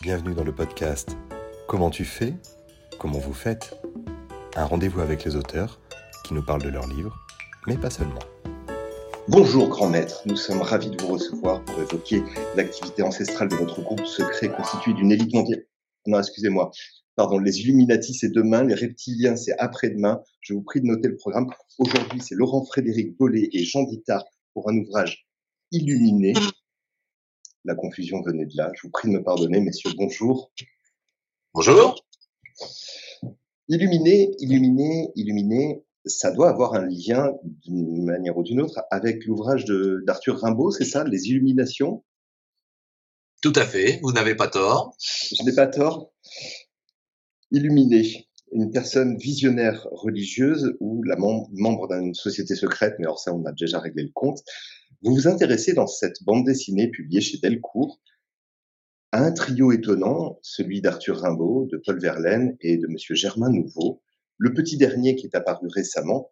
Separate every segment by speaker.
Speaker 1: Bienvenue dans le podcast Comment tu fais Comment vous faites Un rendez-vous avec les auteurs qui nous parlent de leurs livres, mais pas seulement.
Speaker 2: Bonjour grand maître, nous sommes ravis de vous recevoir pour évoquer l'activité ancestrale de votre groupe secret constitué d'une élite mondiale. Non, excusez-moi. Pardon, les Illuminati c'est demain, les reptiliens c'est après-demain. Je vous prie de noter le programme. Aujourd'hui, c'est Laurent Frédéric Bollet et Jean Dittard pour un ouvrage illuminé. La confusion venait de là. Je vous prie de me pardonner, messieurs. Bonjour.
Speaker 3: Bonjour.
Speaker 2: Illuminé, illuminé, illuminé, ça doit avoir un lien d'une manière ou d'une autre avec l'ouvrage d'Arthur Rimbaud, c'est ça, Les Illuminations?
Speaker 3: Tout à fait, vous n'avez pas tort.
Speaker 2: Je n'ai pas tort. Illuminé, une personne visionnaire religieuse ou la membre d'une société secrète, mais alors ça, on a déjà réglé le compte. Vous vous intéressez dans cette bande dessinée publiée chez Delcourt à un trio étonnant, celui d'Arthur Rimbaud, de Paul Verlaine et de Monsieur Germain Nouveau, le petit dernier qui est apparu récemment,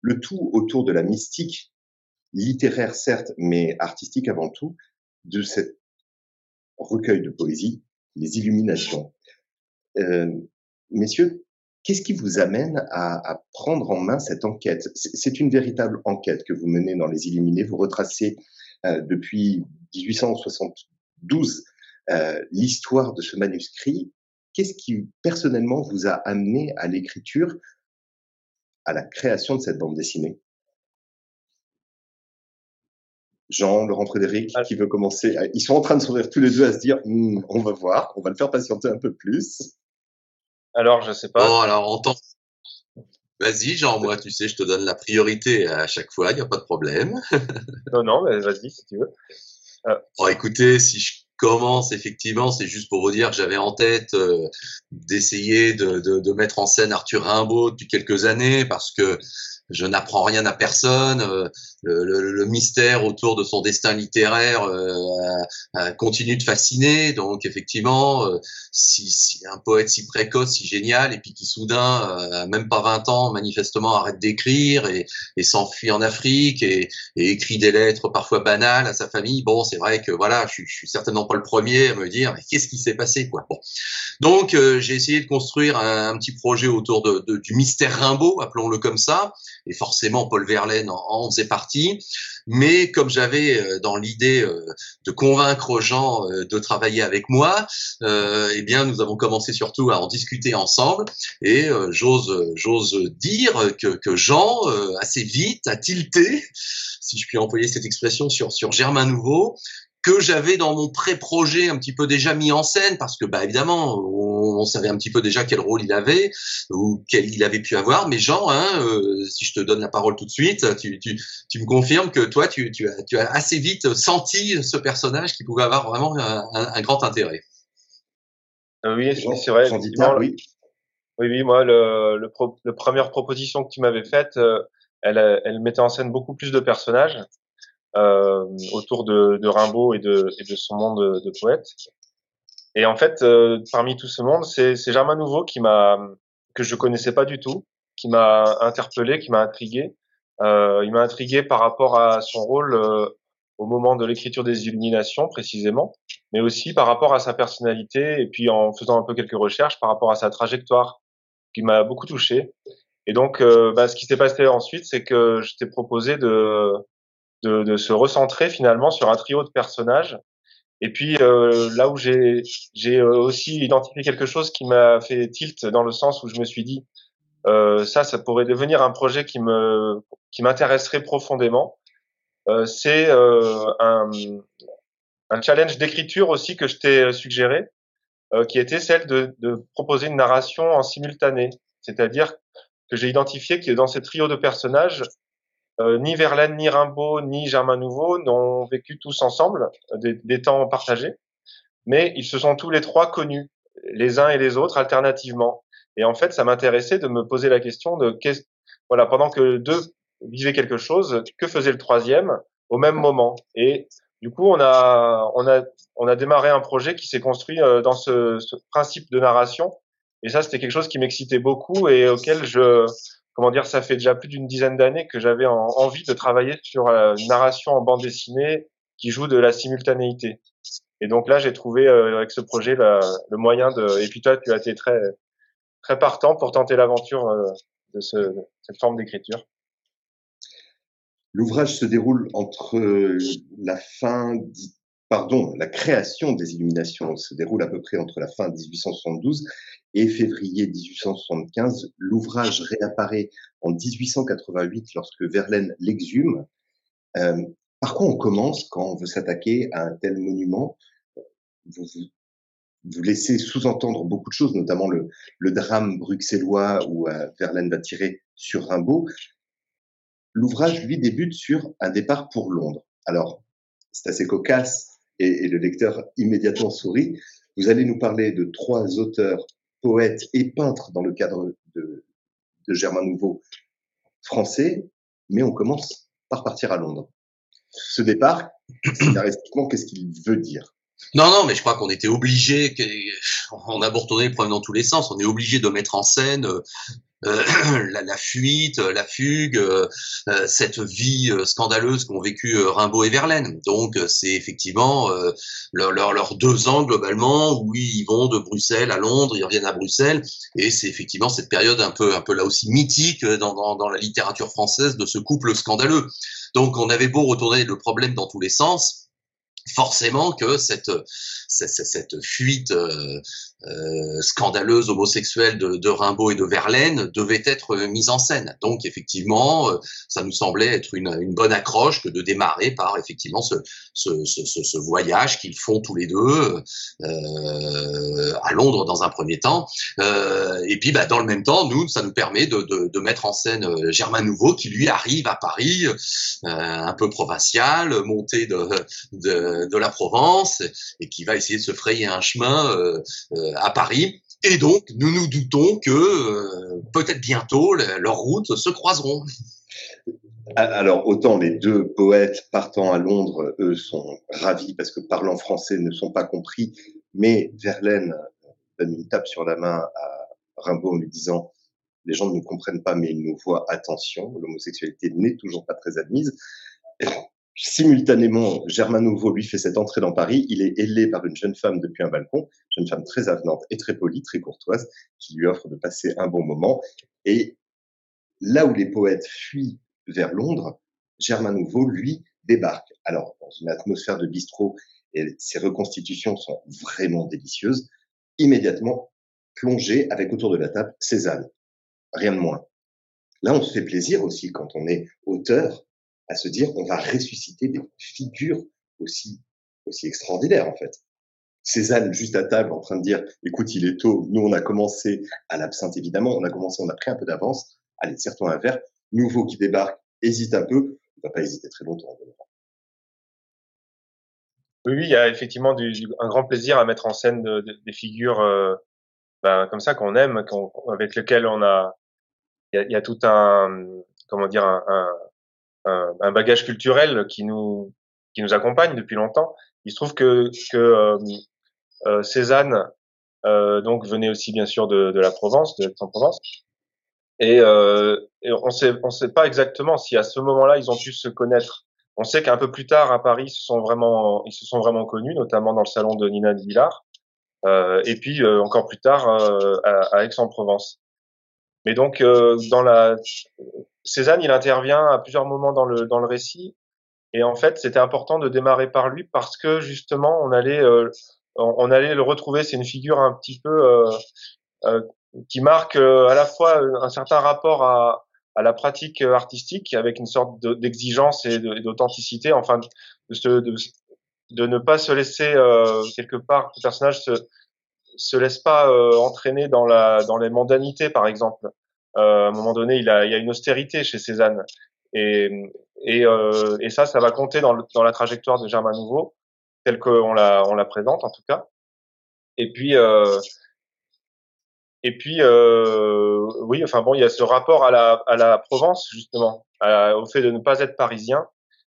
Speaker 2: le tout autour de la mystique littéraire certes, mais artistique avant tout, de cet recueil de poésie, les Illuminations. Euh, messieurs, Qu'est-ce qui vous amène à, prendre en main cette enquête? C'est une véritable enquête que vous menez dans Les Illuminés. Vous retracez euh, depuis 1872 euh, l'histoire de ce manuscrit. Qu'est-ce qui personnellement vous a amené à l'écriture, à la création de cette bande dessinée? Jean, Laurent Frédéric, qui veut commencer? Ils sont en train de s'ouvrir tous les deux à se dire hmm, on va voir, on va le faire patienter un peu plus.
Speaker 4: Alors, je sais pas.
Speaker 3: Bon, alors, en tant Vas-y, Jean, moi, tu sais, je te donne la priorité à chaque fois, il n'y a pas de problème.
Speaker 4: non, non, mais vas-y si tu veux.
Speaker 3: Euh. Bon, écoutez, si je commence, effectivement, c'est juste pour vous dire que j'avais en tête euh, d'essayer de, de, de, mettre en scène Arthur Rimbaud depuis quelques années parce que je n'apprends rien à personne. Euh, le, le, le, mystère autour de son destin littéraire euh, continue de fasciner. Donc effectivement, euh, si, si, un poète si précoce, si génial, et puis qui soudain, euh, même pas 20 ans, manifestement arrête d'écrire et, et s'enfuit en Afrique et, et, écrit des lettres parfois banales à sa famille, bon, c'est vrai que voilà, je, je, suis certainement pas le premier à me dire, mais qu'est-ce qui s'est passé quoi? Bon. Donc j'ai essayé de construire un, un, petit projet autour de, de, du mystère Rimbaud, appelons-le comme ça, et forcément Paul Verlaine en, en faisait partie. Mais comme j'avais euh, dans l'idée euh, de convaincre gens euh, de travailler avec moi, eh bien nous avons commencé surtout à en discuter ensemble. Et j'ose j'ose dire que, que Jean assez vite a tilté, si je puis employer cette expression sur sur Germain Nouveau, que j'avais dans mon pré-projet un petit peu déjà mis en scène parce que bah évidemment on, savait un petit peu déjà quel rôle il avait ou quel il avait pu avoir mais Jean hein, euh, si je te donne la parole tout de suite tu, tu, tu me confirmes que toi tu, tu, as, tu as assez vite senti ce personnage qui pouvait avoir vraiment un, un, grand intérêt.
Speaker 4: Euh, oui c'est vrai oui. oui oui moi le, le, pro, la première proposition que tu m'avais faite euh, elle, elle mettait en scène beaucoup plus de personnages euh, autour de, de, Rimbaud et de, et de son monde de, poètes. Et en fait, euh, parmi tout ce monde, c'est Germain Nouveau qui m'a que je connaissais pas du tout, qui m'a interpellé, qui m'a intrigué. Euh, il m'a intrigué par rapport à son rôle euh, au moment de l'écriture des Illuminations précisément, mais aussi par rapport à sa personnalité et puis en faisant un peu quelques recherches par rapport à sa trajectoire, qui m'a beaucoup touché. Et donc, euh, bah, ce qui s'est passé ensuite, c'est que je t'ai proposé de de, de, se recentrer finalement sur un trio de personnages. Et puis euh, là où j'ai j'ai euh, aussi identifié quelque chose qui m'a fait tilt dans le sens où je me suis dit euh, ça ça pourrait devenir un projet qui me qui m'intéresserait profondément. Euh, c'est euh, un un challenge d'écriture aussi que je t'ai suggéré, euh, qui était celle de, de proposer une narration en simultané, c'est-à-dire que j'ai identifié que dans ces trio de personnages, euh, ni Verlaine, ni Rimbaud, ni Germain Nouveau n'ont vécu tous ensemble des, des, temps partagés, mais ils se sont tous les trois connus, les uns et les autres, alternativement. Et en fait, ça m'intéressait de me poser la question de voilà, pendant que deux vivaient quelque chose, que faisait le troisième au même moment? Et du coup, on a, on a, on a démarré un projet qui s'est construit euh, dans ce, ce principe de narration. Et ça, c'était quelque chose qui m'excitait beaucoup et auquel je, comment dire, ça fait déjà plus d'une dizaine d'années que j'avais envie de travailler sur euh, une narration en bande dessinée qui joue de la simultanéité. Et donc là, j'ai trouvé avec ce projet le moyen de. Et puis toi, tu as été très très partant pour tenter l'aventure de, ce, cette forme d'écriture.
Speaker 2: L'ouvrage se déroule entre la fin, pardon, la création des illuminations se déroule à peu près entre la fin 1872 et février 1875. L'ouvrage réapparaît en 1888 lorsque Verlaine l'exhume. Euh, par quoi on commence quand on veut s'attaquer à un tel monument? Vous, laissez sous-entendre beaucoup de choses, notamment le, le drame bruxellois où euh, Verlaine va tirer sur Rimbaud. L'ouvrage, lui, débute sur un départ pour Londres. Alors, c'est assez cocasse et, et, le lecteur immédiatement sourit. Vous allez nous parler de trois auteurs, poètes et peintres dans le cadre de, de Germain Nouveau français, mais on commence par partir à Londres. Ce départ, scénaristiquement, qu'est-ce qu'il veut dire?
Speaker 3: Non, non, mais je crois qu'on était obligé, on a retourner le problème dans tous les sens, on est obligé de mettre en scène euh, la, la, fuite, la fugue, euh, cette vie scandaleuse qu'ont vécu Rimbaud et Verlaine. Donc c'est effectivement leurs leur, deux ans globalement où ils vont de Bruxelles à Londres, ils reviennent à Bruxelles, et c'est effectivement cette période un peu, un peu là aussi mythique dans, la littérature française de ce couple scandaleux. Donc on avait beau retourner le problème dans tous les sens, forcément que cette fuite euh, euh, scandaleuse homosexuelle de, de, Rimbaud et de Verlaine devait être mise en scène. Donc effectivement, euh, ça nous semblait être une, une, bonne accroche que de démarrer par effectivement ce, ce, ce, ce voyage qu'ils font tous les deux euh, à Londres dans un premier temps. Euh, et puis bah, dans le même temps, nous, ça nous permet de, de, de mettre en scène euh, Germain Nouveau qui lui arrive à Paris, un peu provincial, monté de, de, la Provence et qui va essayer de se frayer un chemin euh, à Paris. Et donc, nous nous doutons que euh, peut-être bientôt leurs routes se croiseront.
Speaker 2: Alors, autant les deux poètes partant à Londres, eux, sont ravis parce que parlant français ne sont pas compris, mais Verlaine donne une tape sur la main à Rimbaud en lui disant les gens ne nous comprennent pas, mais ils nous voient, attention, l'homosexualité n'est toujours pas très admise. Simultanément, Germain Nouveau lui fait cette entrée dans Paris. Il est ailé par une jeune femme depuis un balcon, jeune femme très avenante et très polie, très courtoise, qui lui offre de passer un bon moment. Et là où les poètes fuient vers Londres, Germain Nouveau, lui, débarque. Alors, dans une atmosphère de bistrot, et ses reconstitutions sont vraiment délicieuses, immédiatement plongé avec autour de la table Cézanne. Rien de moins. Là, on se fait plaisir aussi quand on est auteur à se dire on va ressusciter des figures aussi aussi extraordinaires en fait. Cézanne juste à table en train de dire écoute il est tôt, nous on a commencé à l'absinthe évidemment, on a commencé, on a pris un peu d'avance, allez serre-toi un verre, nouveau qui débarque, hésite un peu, on va pas hésiter très longtemps.
Speaker 4: Oui, oui, il y a effectivement du, un grand plaisir à mettre en scène des figures euh, ben, comme ça qu'on aime, avec lesquelles on a, il y a, tout un, comment dire, un, bagage culturel qui nous accompagne depuis longtemps. Il se trouve que euh, euh Cézanne euh, donc venait aussi bien sûr de, la Provence, de Aix-en-Provence, et, on sait on sait pas exactement si à ce moment-là ils ont pu se connaître. On sait qu'un peu plus tard à Paris, ils se sont vraiment connus, notamment dans le salon de Nina de Villard, et puis encore plus tard à Aix-en-Provence. Mais donc dans la Cézanne, il intervient à plusieurs moments dans le, dans le récit. Et en fait, c'était important de démarrer par lui parce que justement, on allait, euh, on, allait le retrouver. C'est une figure un petit peu euh, euh, qui marque à la fois un certain rapport à, à la pratique artistique avec une sorte d'exigence et d'authenticité, enfin, de, de, de, ne pas se laisser quelque part, le personnage se, se laisse pas entraîner dans la dans les mondanités, par exemple. Euh, à un moment donné, il, y a une austérité chez Cézanne. Et, et, euh, et ça, ça va compter dans, dans la trajectoire de Germain Nouveau, telle qu'on la, on la présente en tout cas. Et puis, euh, et puis, euh, oui, enfin bon, il y a ce rapport à la, à la Provence justement, au fait de ne pas être parisien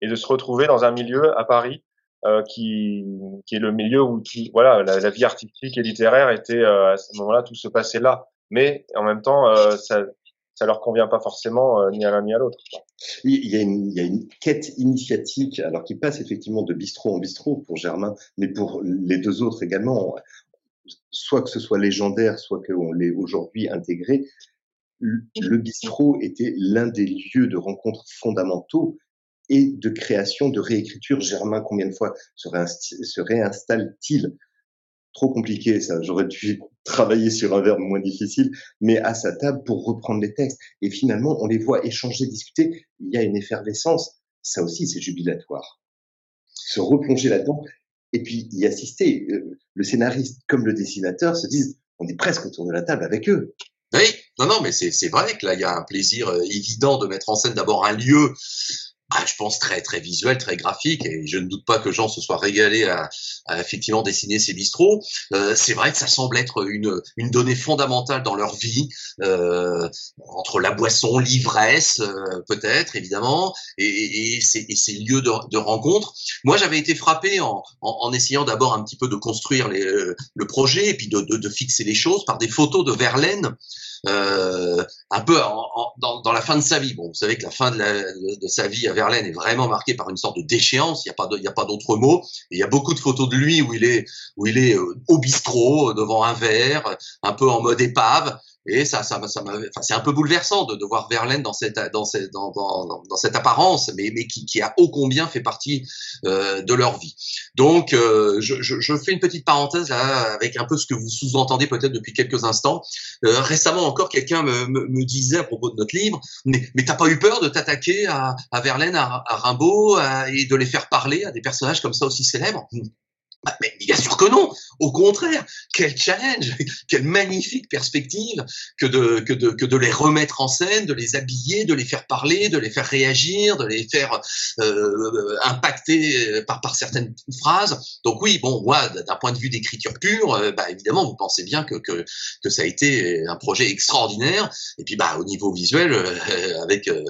Speaker 4: et de se retrouver dans un milieu à Paris euh, qui, qui est le milieu où voilà, la, vie artistique et littéraire était à ce moment-là, tout se passait là mais en même temps, euh, ça, ça leur convient pas forcément euh, ni à l'un ni à l'autre.
Speaker 2: Il il y a une quête initiatique, alors qui passe effectivement de bistrot en bistrot pour Germain, mais pour les deux autres également. Soit que ce soit légendaire, soit qu'on l'ait aujourd'hui intégré, le bistrot était l'un des lieux de rencontre fondamentaux et de création, de réécriture. Germain, combien de fois se, réinstalle-t-il? Trop compliqué, ça. J'aurais dû travailler sur un verbe moins difficile, mais à sa table pour reprendre les textes. Et finalement, on les voit échanger, discuter. Il y a une effervescence. Ça aussi, c'est jubilatoire. Se replonger là-dedans et puis y assister. Euh, le scénariste comme le dessinateur se disent, on est presque autour de la table avec eux.
Speaker 3: Oui, non, non, mais c'est vrai que là, il y a un plaisir euh, évident de mettre en scène d'abord un lieu ah, je pense très très visuel, très graphique, et je ne doute pas que Jean se soit régalé à, à effectivement dessiner ces bistrots. Euh, c'est vrai que ça semble être une, une donnée fondamentale dans leur vie, euh, entre la boisson, l'ivresse, euh, peut-être évidemment, et, et, ces, et, ces, lieux de, de rencontre. Moi, j'avais été frappé en, en, essayant d'abord un petit peu de construire les, le projet et puis de, de, de, fixer les choses par des photos de Verlaine euh, un peu en, dans, dans, la fin de sa vie. Bon, vous savez que la fin de, la, de, sa vie à Verlaine est vraiment marquée par une sorte de déchéance. Il n'y a pas, il a d'autre mot. il y a beaucoup de photos de lui où il est, où il est euh, au bistrot devant un verre, un peu en mode épave. Et ça, ça, ça enfin, c'est un peu bouleversant de, de voir Verlaine dans cette, dans cette, dans, cette apparence, mais, mais qui, qui a ô combien fait partie euh, de leur vie. Donc, euh, je, je, je, fais une petite parenthèse là avec un peu ce que vous sous-entendez peut-être depuis quelques instants. Euh, récemment encore, quelqu'un me, me, me, disait à propos de notre livre, mais, mais t'as pas eu peur de t'attaquer à, à Verlaine, à, à Rimbaud, et de les faire parler à des personnages comme ça aussi célèbres? Bah, mais bien sûr que non. Au contraire, quel challenge, quelle magnifique perspective que de, que de, que de les remettre en scène, de les habiller, de les faire parler, de les faire réagir, de les faire euh, impacter par, par certaines phrases. Donc oui, bon, moi, d'un point de vue d'écriture pure, euh, bah, évidemment, vous pensez bien que, que, que ça a été un projet extraordinaire. Et puis, bah, au niveau visuel, euh, avec euh,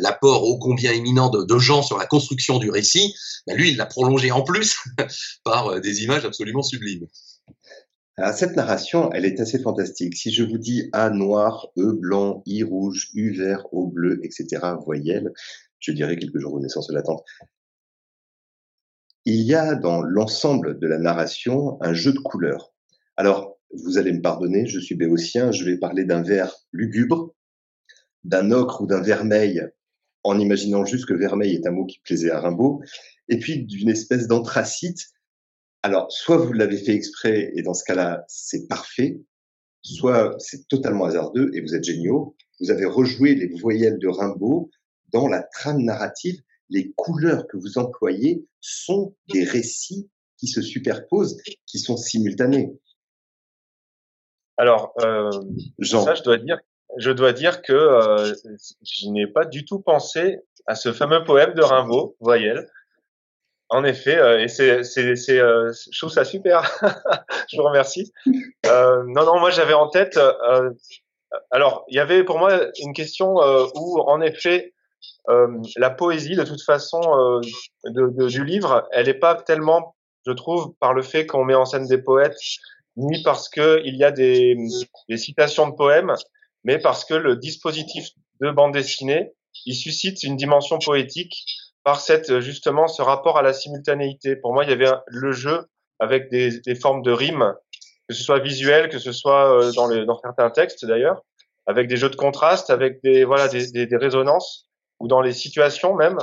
Speaker 3: l'apport ô combien éminent de, de gens sur la construction du récit, bah, lui, il l'a prolongé en plus par des images absolument sublimes.
Speaker 2: cette narration, elle est assez fantastique. Si je vous dis A noir, E blanc, I rouge, U vert, O bleu, etc., voyelle, je dirais quelques jours de naissance de l'attente. Il y a dans l'ensemble de la narration un jeu de couleurs. Alors, vous allez me pardonner, je suis béotien, je vais parler d'un vert lugubre, d'un ocre ou d'un vermeil, en imaginant juste que vermeil est un mot qui plaisait à Rimbaud, et puis d'une espèce d'anthracite alors, soit vous l'avez fait exprès et dans ce cas-là, c'est parfait, soit c'est totalement hasardeux et vous êtes géniaux. Vous avez rejoué les voyelles de Rimbaud dans la trame narrative. Les couleurs que vous employez sont des récits qui se superposent, qui sont simultanés.
Speaker 4: Alors, euh, ça, je dois dire, je dois dire que euh, je n'ai pas du tout pensé à ce fameux poème de Rimbaud, voyelles. En effet, euh, et c'est, c'est, c'est, euh, je trouve ça super. je vous remercie. Euh, non, non, moi j'avais en tête. Euh, alors, il y avait pour moi une question où, en effet, la poésie, de toute façon, de, de, du livre, elle n'est pas tellement, je trouve, par le fait qu'on met en scène des poètes, ni parce que il y a des, des citations de poèmes, mais parce que le dispositif de bande dessinée, il suscite une dimension poétique par cette justement ce rapport à la simultanéité. Pour moi, il y avait le jeu avec des, des formes de rimes, que ce soit visuel, que ce soit euh, dans, dans certains textes d'ailleurs, avec des jeux de contraste, avec des voilà des, des, des résonances ou dans les situations même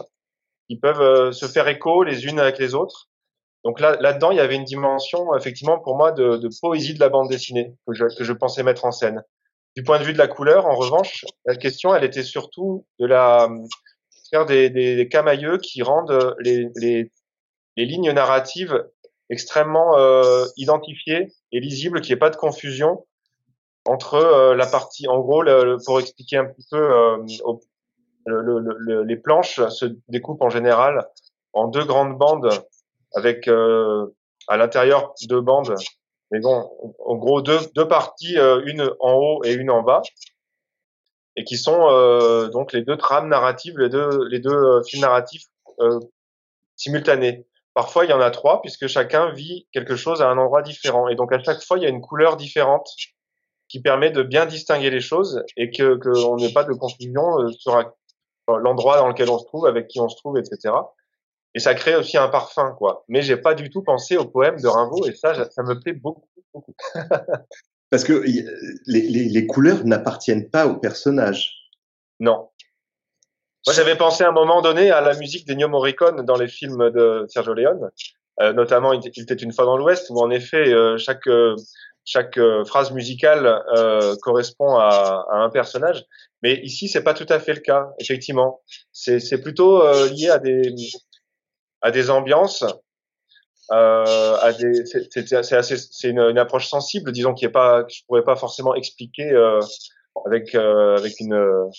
Speaker 4: qui peuvent euh, se faire écho les unes avec les autres. Donc là, là-dedans, il y avait une dimension, effectivement, pour moi, de, de poésie de la bande dessinée que je, que je pensais mettre en scène. Du point de vue de la couleur, en revanche, la question, elle était surtout de la, faire des, des, camailleux qui rendent euh, les, les, les lignes narratives extrêmement euh, identifiées et lisibles, qu'il n'y ait pas de confusion entre euh, la partie, en gros, le, pour expliquer un petit peu, euh, le, le, les planches se découpent en général en deux grandes bandes avec à l'intérieur deux bandes, mais bon, en gros deux, deux parties, une en haut et une en bas et qui sont euh, donc les deux trames narratives, les deux, les deux euh, films narratifs euh, simultanés. Parfois, il y en a trois, puisque chacun vit quelque chose à un endroit différent. Et donc, à chaque fois, il y a une couleur différente qui permet de bien distinguer les choses et que qu'on n'ait pas de confusion euh, sur l'endroit dans lequel on se trouve, avec qui on se trouve, etc. Et ça crée aussi un parfum, quoi. Mais j'ai pas du tout pensé au poème de Rimbaud et ça, ça me plaît beaucoup, beaucoup.
Speaker 2: Parce que les, les, les couleurs n'appartiennent pas au personnage.
Speaker 4: Non. Moi, j'avais pensé à un moment donné à la musique d'Ennio Morricone dans les films de Sergio Leone, euh, notamment Il était une fois dans l'Ouest, où en effet, euh, chaque euh, euh, phrase musicale euh, correspond à, à, un personnage. Mais ici, c'est pas tout à fait le cas, effectivement. C'est plutôt lié à des à des ambiances, à des. C'est assez, c'est une, une, approche sensible, disons, qui est pas, que je pourrais pas forcément expliquer avec avec une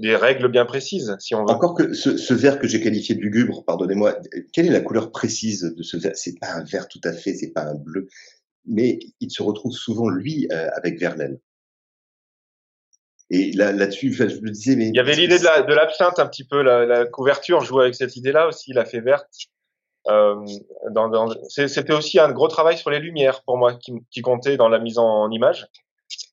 Speaker 4: des règles bien précises, si on veut.
Speaker 2: Encore que ce, ce verre que j'ai qualifié de lugubre, pardonnez-moi, quelle est la couleur précise de ce verre? C'est pas un vert tout à fait, c'est pas un bleu mais il se retrouve souvent, lui, euh, avec Verlaine. Et là, là-dessus, je me disais, mais.
Speaker 4: Il y avait l'idée de l'absinthe un petit peu, la, la couverture jouait avec cette idée-là aussi, la fait verte. Euh, dans, dans, c'était aussi un gros travail sur les lumières pour moi qui, qui comptait dans la mise en, image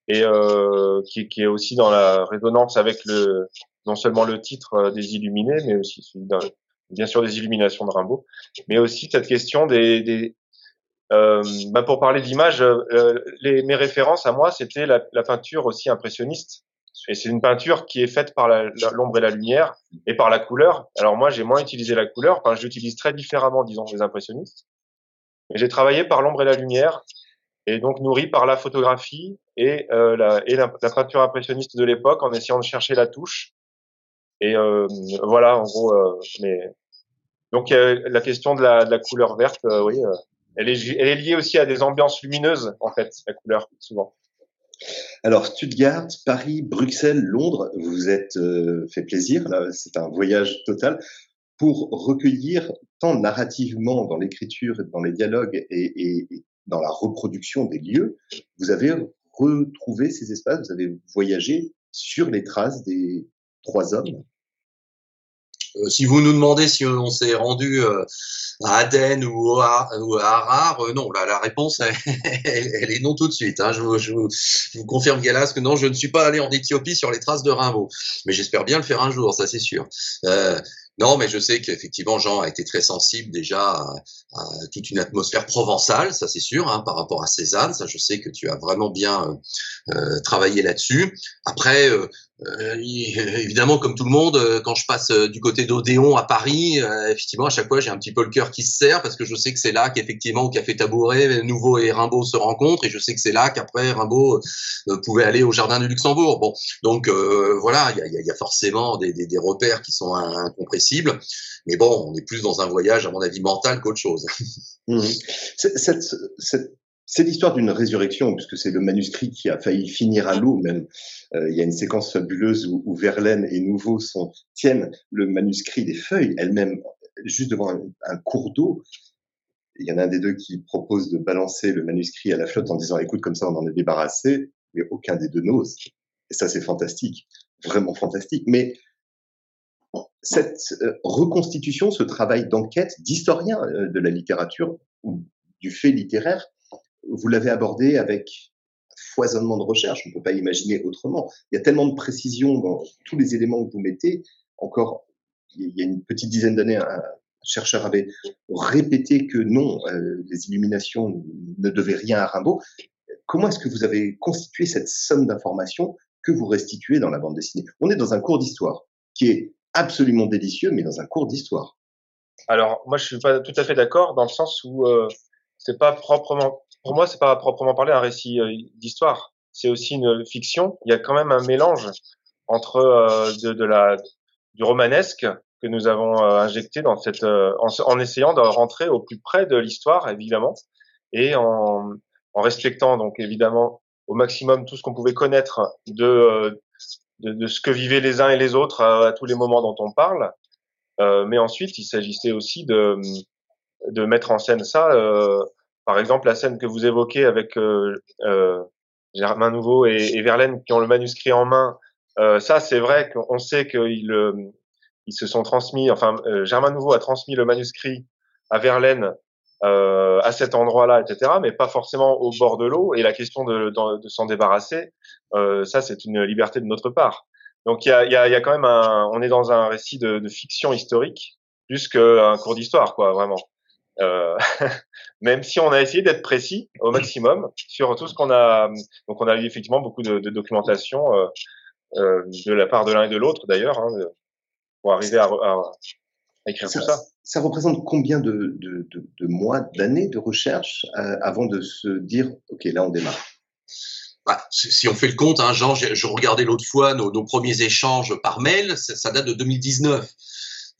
Speaker 4: et euh, qui, qui, est aussi dans la résonance avec le non seulement le titre euh, des illuminés mais aussi bien sûr des illuminations de Rimbaud mais aussi cette question des, des, euh, bah pour parler d'image, euh, mes références à moi, c'était la, la, peinture aussi impressionniste. Et c'est une peinture qui est faite par l'ombre et la lumière et par la couleur. Alors moi, j'ai moins utilisé la couleur. Enfin, j'utilise très différemment, disons, les impressionnistes. J'ai travaillé par l'ombre et la lumière et donc nourri par la photographie et, euh, la, peinture impressionniste de l'époque en essayant de chercher la touche. Et euh, voilà, en gros. Euh, mais donc la question de la, couleur verte, oui, elle est, elle est liée aussi à des ambiances lumineuses, en fait, la couleur, souvent.
Speaker 2: Alors, Stuttgart, Paris, Bruxelles, Londres, vous êtes euh, fait plaisir, là, c'est un voyage total, pour recueillir tant narrativement dans l'écriture, dans les dialogues et, dans la reproduction des lieux, vous avez retrouvé ces espaces, vous avez voyagé sur les traces des trois hommes.
Speaker 3: Euh, si vous nous demandez si on s'est rendu euh, à Aden ou à, ou Harar, euh, non, la, réponse, elle, est non tout de suite. Hein. Je, vous, confirme, Galas, que non, je ne suis pas allé en Éthiopie sur les traces de Rimbaud. Mais j'espère bien le faire un jour, ça c'est sûr. Non, mais je sais qu'effectivement, Jean a été très sensible déjà à, toute une atmosphère provençale, ça c'est sûr, hein, par rapport à Cézanne. Ça, je sais que tu as vraiment bien euh, travaillé là-dessus. Après, euh, euh, évidemment, comme tout le monde, euh, quand je passe euh, du côté d'Odéon à Paris, effectivement, à chaque fois, j'ai un petit peu le cœur qui se serre parce que je sais que c'est là qu'effectivement, au Café Tabouret, Nouveau et Rimbaud se rencontrent et je sais que c'est là qu'après Rimbaud pouvait aller au Jardin du Luxembourg. Bon, donc voilà, il y a, y a, forcément des, des, des, repères qui sont incompressibles, mais bon, on est plus dans un voyage, à mon avis, mental qu'autre chose.
Speaker 2: Cette c'est l'histoire d'une résurrection, puisque c'est le manuscrit qui a failli finir à l'eau même. Euh, il y a une séquence fabuleuse où, Verlaine et Nouveau tiennent le manuscrit des feuilles elles-mêmes juste devant un, cours d'eau. Il y en a un des deux qui propose de balancer le manuscrit à la flotte en disant écoute comme ça on en est débarrassé, mais aucun des deux n'ose. Et ça c'est fantastique, vraiment fantastique. Mais cette euh, reconstitution, ce travail d'enquête d'historien euh, de la littérature ou du fait littéraire, vous l'avez abordé avec foisonnement de recherche, on ne peut pas imaginer autrement. Il y a tellement de précision dans tous les éléments que vous mettez. Encore, il y a une petite dizaine d'années, un chercheur avait répété que non, euh, les illuminations ne devaient rien à Rimbaud. Comment est-ce que vous avez constitué cette somme d'informations que vous restituez dans la bande dessinée? On est dans un cours d'histoire qui est absolument délicieux, mais dans un cours d'histoire.
Speaker 4: Alors, moi, je suis pas tout à fait d'accord dans le sens où euh, c'est pas proprement pour moi, c'est pas proprement parler un récit euh, d'histoire. C'est aussi une fiction. Il y a quand même un mélange entre euh, de, de, la du romanesque que nous avons euh, injecté dans cette en, en, essayant de rentrer au plus près de l'histoire évidemment et en, en respectant donc évidemment au maximum tout ce qu'on pouvait connaître de, de, de ce que vivaient les uns et les autres à, tous les moments dont on parle. Euh, mais ensuite, il s'agissait aussi de, de mettre en scène ça euh, par exemple, la scène que vous évoquez avec euh, euh, Germain Nouveau et, et, Verlaine qui ont le manuscrit en main, euh, ça c'est vrai qu'on sait qu'ils euh, ils se sont transmis, enfin Germain Nouveau a transmis le manuscrit à Verlaine euh, à cet endroit-là, etc., mais pas forcément au bord de l'eau. Et la question de, de, s'en débarrasser, euh, ça, c'est une liberté de notre part. Donc il y a, y, a, y a, quand même un, on est dans un récit de, de fiction historique plus qu'un cours d'histoire, quoi, vraiment. Euh, même si on a essayé d'être précis au maximum sur tout ce qu'on a. Donc on a eu effectivement beaucoup de, de documentation euh, euh, de la part de l'un et de l'autre d'ailleurs hein, pour arriver à, à, écrire tout ça.
Speaker 2: Ça représente combien de, de, de mois, d'années de recherche euh, avant de se dire ok là on démarre?
Speaker 3: Bah, si on fait le compte, hein, Jean, je regardais l'autre fois nos, nos, premiers échanges par mail, ça, ça date de 2019.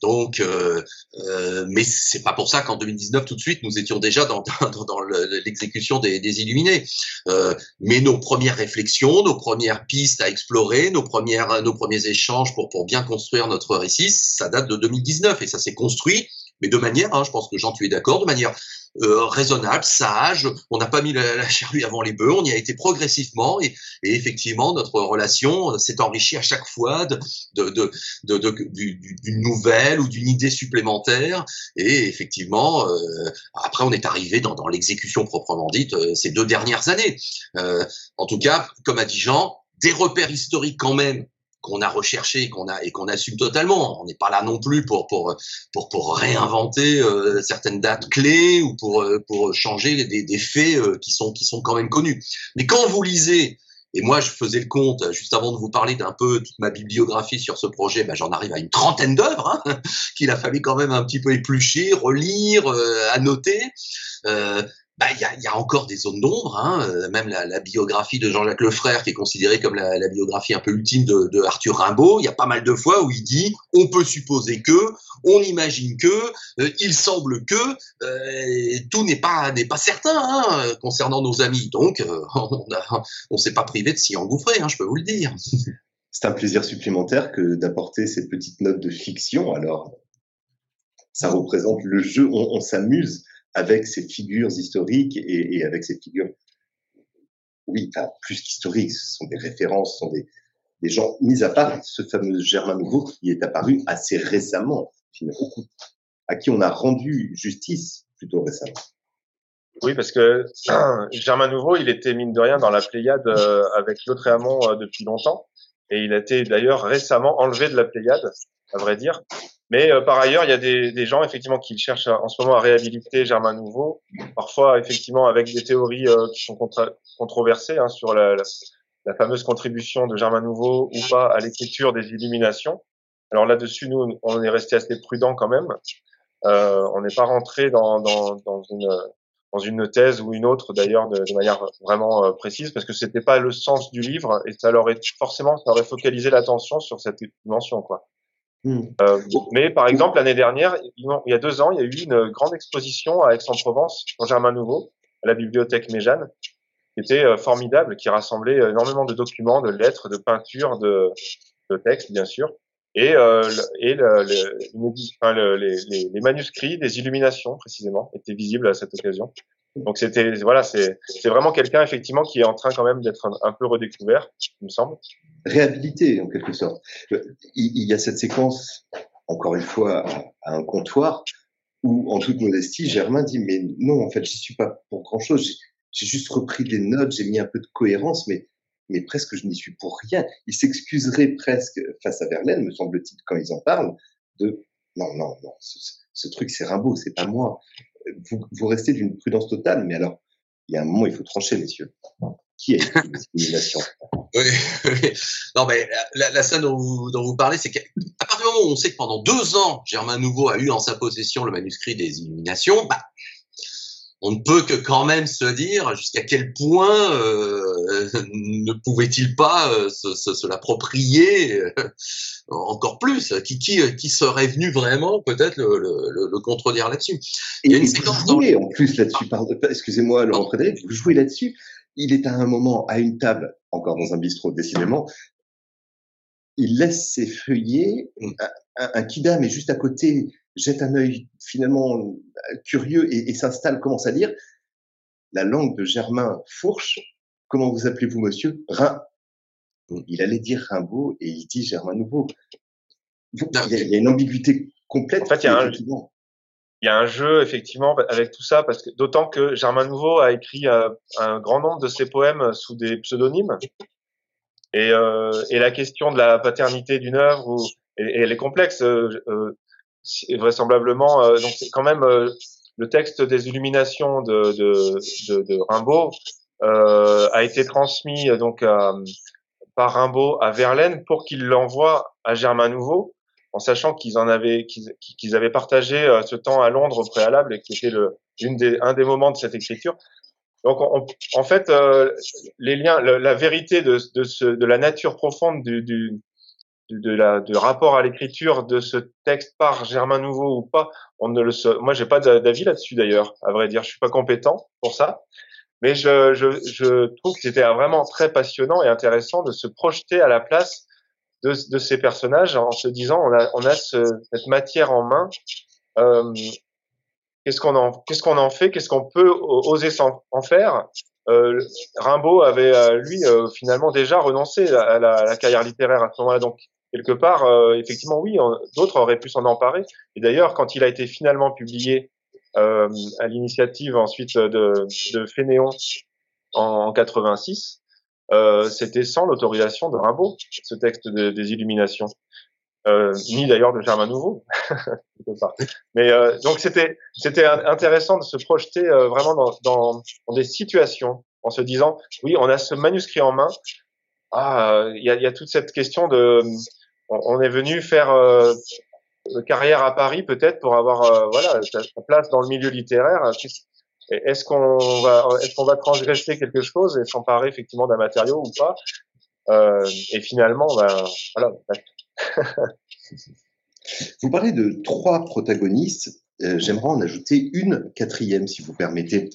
Speaker 3: Donc, euh, euh, mais c'est pas pour ça qu'en 2019 tout de suite nous étions déjà dans, l'exécution des, des, illuminés. Euh, mais nos premières réflexions, nos premières pistes à explorer, nos premières, nos premiers échanges pour pour bien construire notre récit, ça date de 2019 et ça s'est construit, mais de manière, hein, je pense que Jean tu es d'accord, de manière euh, raisonnable, sage. On n'a pas mis la, la, charrue avant les bœufs. On y a été progressivement et, et effectivement notre relation s'est enrichie à chaque fois de, de, de, de d'une nouvelle ou d'une idée supplémentaire. Et effectivement, euh, après on est arrivé dans, dans l'exécution proprement dite euh, ces deux dernières années. Euh, en tout cas, comme a dit Jean, des repères historiques quand même qu'on a recherché et qu'on a et qu'on assume totalement. On n'est pas là non plus pour pour pour pour réinventer euh, certaines dates clés ou pour euh, pour changer des, des faits euh, qui sont qui sont quand même connus. Mais quand vous lisez et moi, je faisais le compte juste avant de vous parler d'un peu toute ma bibliographie sur ce projet. Ben, j'en arrive à une trentaine d'œuvres hein, qu'il a fallu quand même un petit peu éplucher, relire, annoter. Bah, il y, a, y, a, encore des zones d'ombre, hein, euh, même la, biographie de Jean-Jacques Lefrère, qui est considérée comme la, biographie un peu ultime de, Arthur Rimbaud, il y a pas mal de fois où il dit on peut supposer que, on imagine que, euh, il semble que, euh, tout n'est pas n'est pas certain hein, concernant nos amis. Donc, on ne s'est pas privé de s'y engouffrer, hein, je peux vous le dire.
Speaker 2: C'est un plaisir supplémentaire que d'apporter ces petites notes de fiction. Alors, ça représente le jeu, on s'amuse avec ces figures historiques et, avec ces figures, oui, enfin, plus qu'historiques, ce sont des références, ce sont des, gens, mis à part ce fameux Germain Nouveau qui est apparu assez récemment, à qui on a rendu justice plutôt récemment.
Speaker 4: Oui, parce que Germain Nouveau, il était mine de rien dans la Pléiade euh, avec l'autre Amont euh, depuis longtemps, et il a été d'ailleurs récemment enlevé de la Pléiade, à vrai dire, mais euh, par ailleurs, il y a des, des, gens effectivement qui cherchent en ce moment à réhabiliter Germain Nouveau, parfois effectivement avec des théories euh, qui sont controversées hein, sur la, la, fameuse contribution de Germain Nouveau ou pas à l'écriture des Illuminations. Alors là-dessus, nous, on est resté assez prudent quand même. Euh, on n'est pas rentré dans, dans, dans, une dans une thèse ou une autre d'ailleurs de, de, manière vraiment euh, précise parce que c'était pas le sens du livre et ça aurait forcément ça aurait focalisé l'attention sur cette dimension quoi. Hmm. Euh, mais par exemple, l'année dernière, il y a deux ans, il y a eu une grande exposition à Aix-en-Provence, en Germain Nouveau, à la bibliothèque Méjeanne, qui était euh, formidable, qui rassemblait énormément de documents, de lettres, de peintures, de, textes, bien sûr, et, euh, et les, les, manuscrits des illuminations, précisément, étaient visibles à cette occasion. Donc c'était voilà, c'est vraiment quelqu'un effectivement qui est en train quand même d'être un, peu redécouvert, il me semble.
Speaker 2: Réhabilité en quelque sorte. Il, il y a cette séquence, encore une fois, à, un comptoir où, en toute modestie, Germain dit mais non, en fait, j'y suis pas pour grand chose. J'ai juste repris des notes, j'ai mis un peu de cohérence, mais mais presque je n'y suis pour rien. Il s'excuserait presque face à Verlaine, me semble-t-il, quand ils en parlent, de non, non, non, ce, ce truc c'est Rimbaud, c'est pas moi vous, vous restez d'une prudence totale, mais alors, il y a un moment, il faut trancher, messieurs. Qui est discrimination
Speaker 3: oui, oui, Non, mais la, la scène dont vous, dont vous parlez, c'est qu'à partir du moment où on sait que pendant deux ans, Germain Nouveau a eu en sa possession le manuscrit des Illuminations, bah, on ne peut que quand même se dire jusqu'à quel point euh, ne pouvait-il pas euh, se, se, se l'approprier euh, encore plus? Qui, qui, qui serait venu vraiment peut-être le, le, le contredire là-dessus?
Speaker 2: Il y a une séquence vous jouez dans... en plus là-dessus, excusez-moi Laurent Frédéric, vous jouez là-dessus. Il est à un moment à une table, encore dans un bistrot décidément, il laisse ses feuillets, mm. un, un, un kidam est juste à côté, jette un œil finalement curieux et, et s'installe, commence à lire. La langue de Germain fourche. Comment vous appelez-vous, monsieur? Rhin. Il allait dire Rimbaud et il dit Germain Nouveau. Il y a, il y a une ambiguïté complète.
Speaker 4: En fait, il y a un, il y a un jeu effectivement avec tout ça parce que d'autant que Germain Nouveau a écrit euh, un grand nombre de ses poèmes sous des pseudonymes et, euh, et la question de la paternité d'une œuvre elle est complexe euh, euh vraisemblablement donc c'est quand même le texte des illuminations de, de, de, de Rimbaud a été transmis donc par Rimbaud à Verlaine pour qu'il l'envoie à Germain Nouveau en sachant qu'ils en avaient qu'ils avaient partagé euh, ce temps à Londres au préalable et qui était le une des un des moments de cette écriture. Donc en fait euh, les liens la, vérité de de, ce, de la nature profonde du, du de la de rapport à l'écriture de ce texte par Germain Nouveau ou pas, on ne le sait. Moi, j'ai pas d'avis là-dessus d'ailleurs. À vrai dire, je suis pas compétent pour ça. Mais je, je, je trouve que c'était vraiment très passionnant et intéressant de se projeter à la place de, de, ces personnages en se disant on a, on a ce, cette matière en main. Euh, qu'est-ce qu'on en, qu'est-ce qu'on en fait? Qu'est-ce qu'on peut oser en faire? Euh, Rimbaud avait euh, lui euh, finalement déjà renoncé à la, à la, carrière littéraire à ce moment-là, donc quelque part, euh, effectivement, oui, d'autres auraient pu s'en emparer. Et d'ailleurs, quand il a été finalement publié à l'initiative ensuite de, de Fénéon en, en 86, euh, c'était sans l'autorisation de Rimbaud, ce texte des Illuminations. Euh, ni d'ailleurs de Germain Nouveau. Mais euh, donc c'était c'était intéressant de se projeter euh, vraiment dans, dans, dans, des situations en se disant oui on a ce manuscrit en main. Ah il y a, y a, toute cette question de on, est venu faire carrière à Paris peut-être pour avoir voilà sa, place dans le milieu littéraire est-ce qu'on va, est-ce qu'on va transgresser quelque chose et s'emparer effectivement d'un matériau ou pas? Euh, Et finalement, ben, voilà.
Speaker 2: vous parlez de trois protagonistes. Euh, j'aimerais en ajouter une quatrième, si vous permettez.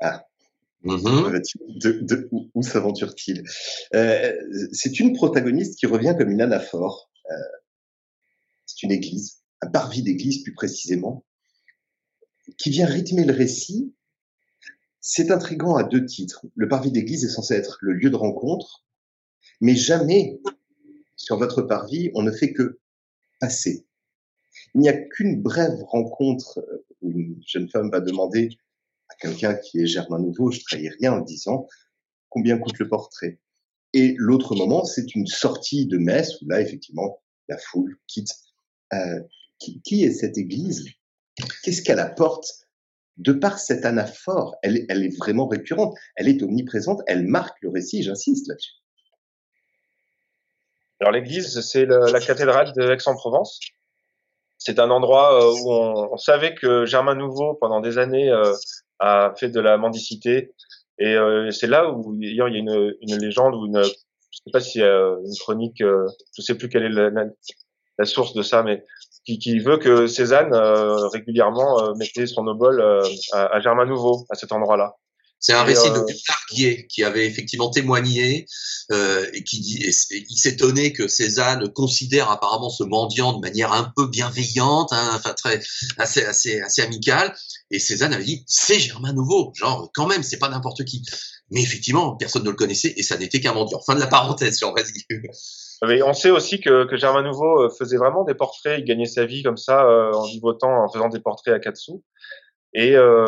Speaker 2: Ah. Mm-hmm. De, de, où, s'aventure-t-il? Euh, C'est une protagoniste qui revient comme une anaphore. Euh, c'est une église, un parvis d'église plus précisément, qui vient rythmer le récit. C'est intrigant à deux titres. Le parvis d'église est censé être le lieu de rencontre, mais jamais sur votre parvis, on ne fait que passer. Il n'y a qu'une brève rencontre où une jeune femme va demander quelqu'un qui est Germain Nouveau, je trahis rien en disant combien coûte le portrait. Et l'autre moment, c'est une sortie de messe où là, effectivement, la foule quitte. Euh, qui, qui, est cette église? Qu'est-ce qu'elle apporte? De par cette anaphore elle, elle est vraiment récurrente, elle est omniprésente, elle marque le récit, j'insiste là-dessus.
Speaker 4: Alors l'église, c'est la cathédrale d'Aix-en-Provence. C'est un endroit euh, où on, savait que Germain Nouveau, pendant des années, euh, a fait de la mendicité. Et euh, c'est là où il y a une, une légende ou une, je sais pas si une chronique, je sais plus quelle est la, la source de ça, mais qui, qui veut que Cézanne euh, régulièrement euh, mettait son obol euh, à, à, Germain Nouveau, à cet endroit-là.
Speaker 3: C'est un récit de Gustave Guillet qui avait effectivement témoigné euh, et qui dit, et il s'étonnait que Cézanne considère apparemment ce mendiant de manière un peu bienveillante, hein, enfin très assez assez assez amicale. Et Cézanne avait dit c'est Germain Nouveau, genre quand même c'est pas n'importe qui. Mais effectivement personne ne le connaissait et ça n'était qu'un mendiant. Fin de la parenthèse, sur vas-y.
Speaker 4: Mais on sait aussi que, que Germain Nouveau euh, faisait vraiment des portraits, il gagnait sa vie comme ça euh, en vivotant, en faisant des portraits à quatre sous. Et, euh,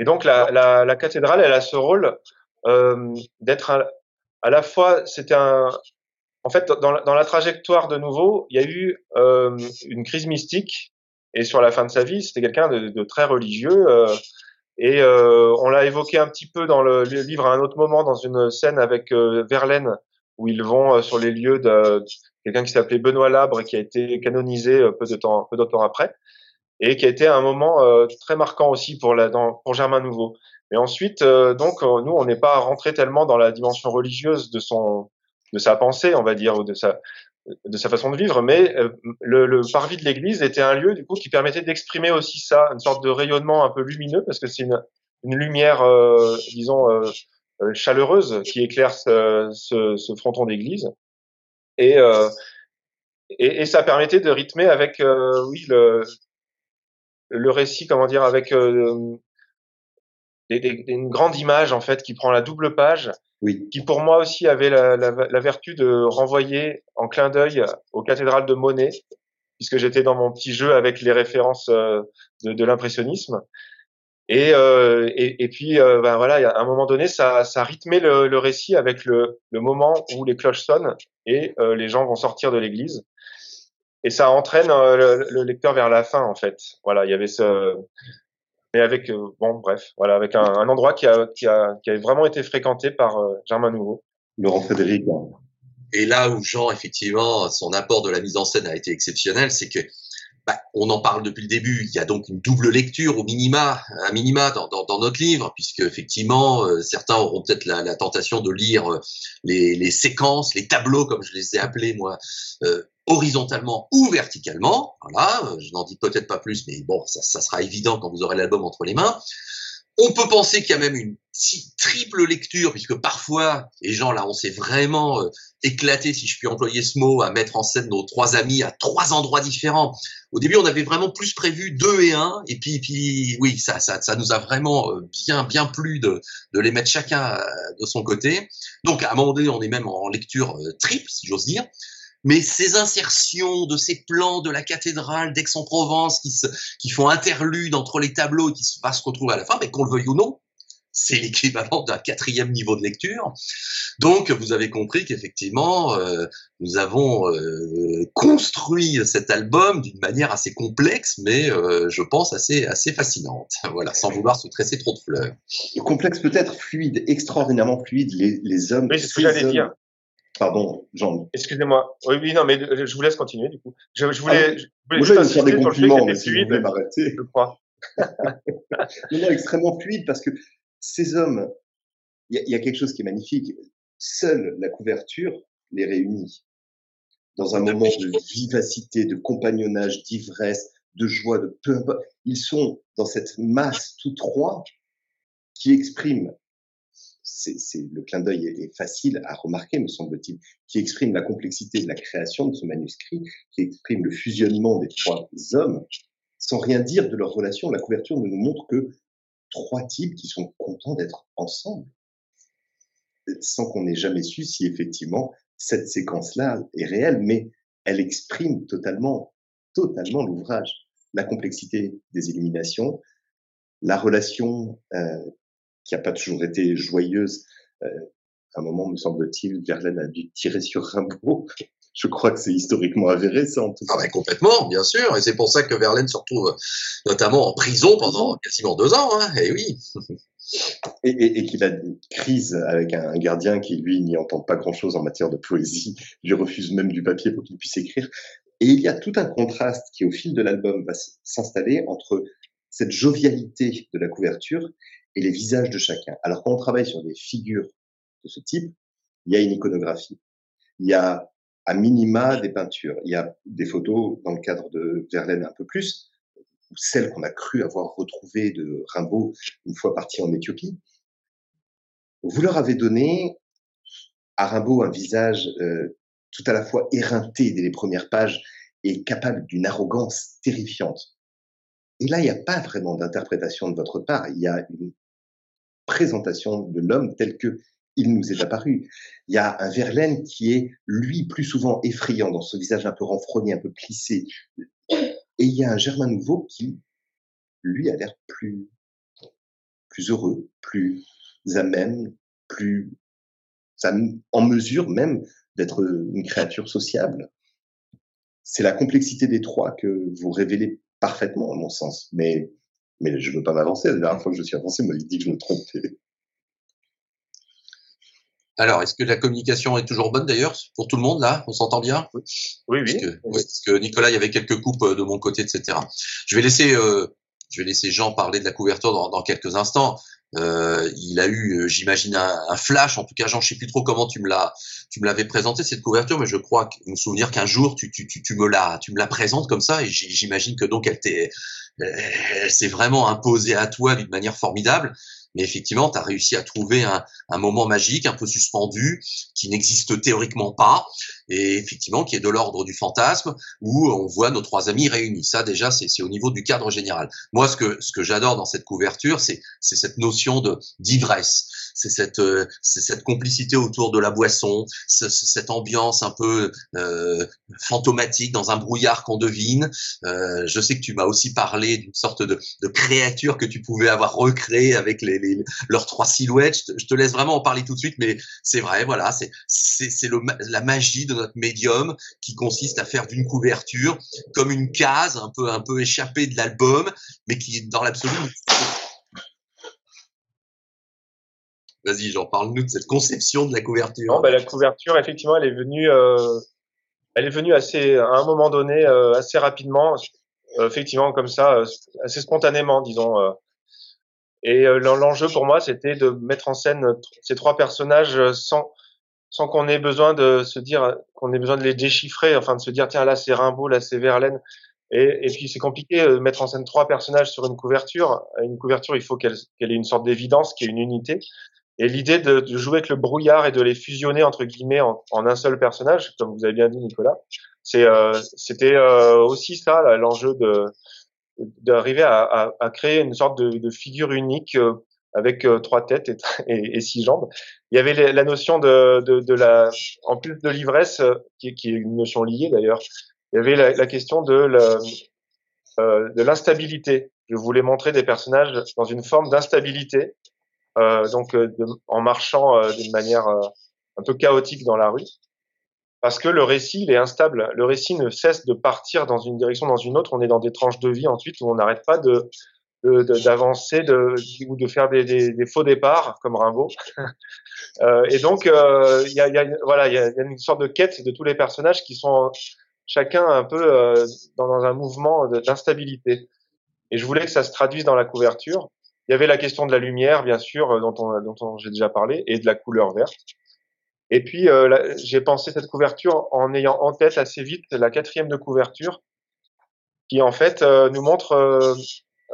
Speaker 4: et donc la, la, la, cathédrale, elle a ce rôle euh, d'être à, la fois, c'était un, en fait, dans la, dans la, trajectoire de Nouveau, il y a eu euh, une crise mystique, et sur la fin de sa vie, c'était quelqu'un de, de, très religieux. Euh, et on l'a évoqué un petit peu dans le, livre à un autre moment, dans une scène avec Verlaine, où ils vont euh, sur les lieux de quelqu'un qui s'appelait Benoît Labre, qui a été canonisé euh, peu de temps, peu de temps après, et qui a été un moment euh, très marquant aussi pour, la, dans, pour Germain Nouveau. Mais ensuite, donc, nous, on n'est pas rentré tellement dans la dimension religieuse de son, de sa pensée, on va dire, ou de sa, de sa façon de vivre, mais le, le parvis de l'église était un lieu du coup qui permettait d'exprimer aussi ça, une sorte de rayonnement un peu lumineux, parce que c'est une, une lumière, euh, disons, euh, euh, chaleureuse qui éclaire ce, ce, ce fronton d'église. Et, euh, et, et, ça permettait de rythmer avec, euh, oui, le, le récit, comment dire, avec euh, des, des, une grande image en fait qui prend la double page,
Speaker 2: oui.
Speaker 4: qui pour moi aussi avait la, la, la vertu de renvoyer en clin d'œil aux cathédrales de Monet, puisque j'étais dans mon petit jeu avec les références de, de l'impressionnisme. Et, euh, et, et, puis, euh, ben voilà, à un moment donné, ça, ça rythmait le, le récit avec le, le, moment où les cloches sonnent et euh, les gens vont sortir de l'église. Et ça entraîne euh, le, lecteur vers la fin, en fait. Voilà, il y avait ce, mais avec, euh, bon, bref, voilà, avec un, un, endroit qui a, qui a, qui a vraiment été fréquenté par Germain Nouveau.
Speaker 2: Laurent Frédéric.
Speaker 3: Et là où Jean, effectivement, son apport de la mise en scène a été exceptionnel, c'est que bah, on en parle depuis le début. Il y a donc une double lecture au minima, minima dans, notre livre, puisque effectivement, euh, certains auront peut-être la, tentation de lire euh, les, séquences, les tableaux, comme je les ai appelés moi, euh, horizontalement ou verticalement. Voilà, je n'en dis peut-être pas plus, mais bon, ça sera évident quand vous aurez l'album entre les mains. On peut penser qu'il y a même une triple lecture, puisque parfois, les gens là, on s'est vraiment euh, éclaté, si je puis employer ce mot, à mettre en scène nos trois amis à trois endroits différents. Au début, on avait vraiment plus prévu deux et un, et puis, puis oui, ça, ça, ça nous a vraiment euh, bien, bien plu de, de les mettre chacun euh, de son côté. Donc, à un moment donné, on est même en lecture triple, si j'ose dire mais ces insertions de ces plans de la cathédrale d'Aix-en-Provence qui, qui font interlude entre les tableaux et qui va se retrouver à la fin, mais qu'on le veuille ou non, c'est l'équivalent d'un quatrième niveau de lecture. Donc, vous avez compris qu'effectivement, euh, nous avons euh, construit cet album d'une manière assez complexe, mais euh, je pense assez assez fascinante. Voilà, sans vouloir se tresser trop de fleurs.
Speaker 2: Complexe peut-être, fluide, extraordinairement fluide. Les, les hommes.
Speaker 4: Oui, c'est ce que j'allais dire.
Speaker 2: Pardon, Jean.
Speaker 4: Excusez-moi. Oui, oui, non, mais je vous laisse continuer du coup. Je, je voulais, ah, je
Speaker 2: voulais
Speaker 4: juste
Speaker 2: insister des compliments, mais si m'arrêter.
Speaker 4: Je crois.
Speaker 2: non, non, extrêmement fluide parce que ces hommes, il y, y, a quelque chose qui est magnifique. Seule la couverture les réunit dans un moment de vivacité, de compagnonnage, d'ivresse, de joie, de peu importe. Ils sont dans cette masse tous trois qui exprime c'est le clin d'œil est, facile à remarquer, me semble-t-il, qui exprime la complexité de la création de ce manuscrit, qui exprime le fusionnement des trois hommes, sans rien dire de leur relation. La couverture ne nous montre que trois types qui sont contents d'être ensemble, sans qu'on ait jamais su si effectivement cette séquence-là est réelle, mais elle exprime totalement, totalement l'ouvrage, la complexité des illuminations, la relation euh, qui n'a pas toujours été joyeuse. Euh, à un moment, me semble-t-il, Verlaine a dû tirer sur Rimbaud. Je crois que c'est historiquement avéré, ça, en tout
Speaker 3: cas. Ah, complètement, bien sûr. Et c'est pour ça que Verlaine se retrouve notamment en prison pendant quasiment deux ans. Hein. Et oui.
Speaker 2: Et, et, et qu'il a une crise avec un gardien qui, lui, n'y entend pas grand-chose en matière de poésie, lui refuse même du papier pour qu'il puisse écrire. Et il y a tout un contraste qui, au fil de l'album, va s'installer entre cette jovialité de la couverture et les visages de chacun. Alors quand on travaille sur des figures de ce type, il y a une iconographie, il y a à minima des peintures, il y a des photos dans le cadre de Verlaine un peu plus, ou celles qu'on a cru avoir retrouvées de Rimbaud une fois parti en Éthiopie. Vous leur avez donné à Rimbaud un visage euh, tout à la fois éreinté dès les premières pages et capable d'une arrogance terrifiante. Et là, il n'y a pas vraiment d'interprétation de votre part, il y a une présentation de l'homme tel que il nous est apparu. Il y a un Verlaine qui est, lui, plus souvent effrayant dans ce visage un peu renfrogné, un peu plissé. Et il y a un Germain Nouveau qui, lui, a l'air plus, plus heureux, plus amène, plus en mesure même d'être une créature sociable. C'est la complexité des trois que vous révélez parfaitement, à mon sens. Mais mais je ne veux pas m'avancer. La dernière fois que je suis avancé, moi, il dit que je me trompais.
Speaker 3: Alors, est-ce que la communication est toujours bonne d'ailleurs pour tout le monde là? On s'entend bien?
Speaker 4: Oui, oui.
Speaker 3: Parce que, Nicolas, il y avait quelques coupes euh, de mon côté, etc. Je vais laisser, euh, je vais laisser Jean parler de la couverture dans, dans quelques instants. Euh, il a eu, euh, j'imagine, un, flash. En tout cas, Jean, je sais plus trop comment tu me l'as, tu me l'avais présenté cette couverture, mais je crois me souvenir qu'un jour tu, tu, tu, tu me la, tu me la présentes comme ça, et j'imagine que donc elle t'est, elle s'est vraiment imposée à toi d'une manière formidable mais effectivement, tu as réussi à trouver un, un, moment magique, un peu suspendu, qui n'existe théoriquement pas, et effectivement qui est de l'ordre du fantasme, où on voit nos trois amis réunis. Ça, déjà, c'est au niveau du cadre général. Moi, ce que, ce que j'adore dans cette couverture, c'est cette notion de d'ivresse. C'est cette, euh, cette complicité autour de la boisson, cette ambiance un peu euh, fantomatique dans un brouillard qu'on devine. Euh, je sais que tu m'as aussi parlé d'une sorte de, de, créature que tu pouvais avoir recréée avec les, les, leurs trois silhouettes. Je te, laisse vraiment en parler tout de suite, mais c'est vrai, voilà, c'est c'est la magie de notre médium qui consiste à faire d'une couverture comme une case un peu un peu échappée de l'album, mais qui dans l'absolu Vas-y, j'en parle-nous de cette conception de la couverture.
Speaker 4: Non, bah, la couverture, effectivement, elle est venue, euh, elle est venue assez, à un moment donné, euh, assez rapidement, euh, effectivement, comme ça, assez spontanément, disons. Et l'enjeu pour moi, c'était de mettre en scène ces trois personnages sans, sans qu'on ait besoin de se dire, qu'on ait besoin de les déchiffrer, enfin de se dire, tiens, là c'est Rimbaud, là c'est Verlaine. Et, et puis c'est compliqué de mettre en scène trois personnages sur une couverture. Une couverture, il faut qu'elle ait une sorte d'évidence, qu'il y ait une unité. Et l'idée de, de, jouer avec le brouillard et de les fusionner entre guillemets en, en un seul personnage, comme vous avez bien dit Nicolas, c'est euh, c'était euh, aussi ça l'enjeu de d'arriver à, à, à, créer une sorte de, de figure unique euh, avec euh, trois têtes et, et, et, six jambes. Il y avait la notion de, de, de, la, en plus de l'ivresse, qui, qui, est une notion liée d'ailleurs. Il y avait la, la question de de l'instabilité. Je voulais montrer des personnages dans une forme d'instabilité euh, donc euh, en marchant euh, d'une manière un peu chaotique dans la rue, parce que le récit il est instable. Le récit ne cesse de partir dans une direction, dans une autre. On est dans des tranches de vie ensuite où on n'arrête pas de d'avancer de, ou de faire des, des, des, faux départs comme Rimbaud euh, et donc il y, a, y, a, voilà il y, a, une sorte de quête de tous les personnages qui sont chacun un peu euh, dans, dans, un mouvement d'instabilité et je voulais que ça se traduise dans la couverture il y avait la question de la lumière, bien sûr, euh, dont, on, dont j'ai déjà parlé, et de la couleur verte. Et puis, euh, j'ai pensé cette couverture en ayant en tête assez vite la quatrième de couverture, qui en fait euh, nous montre. Euh,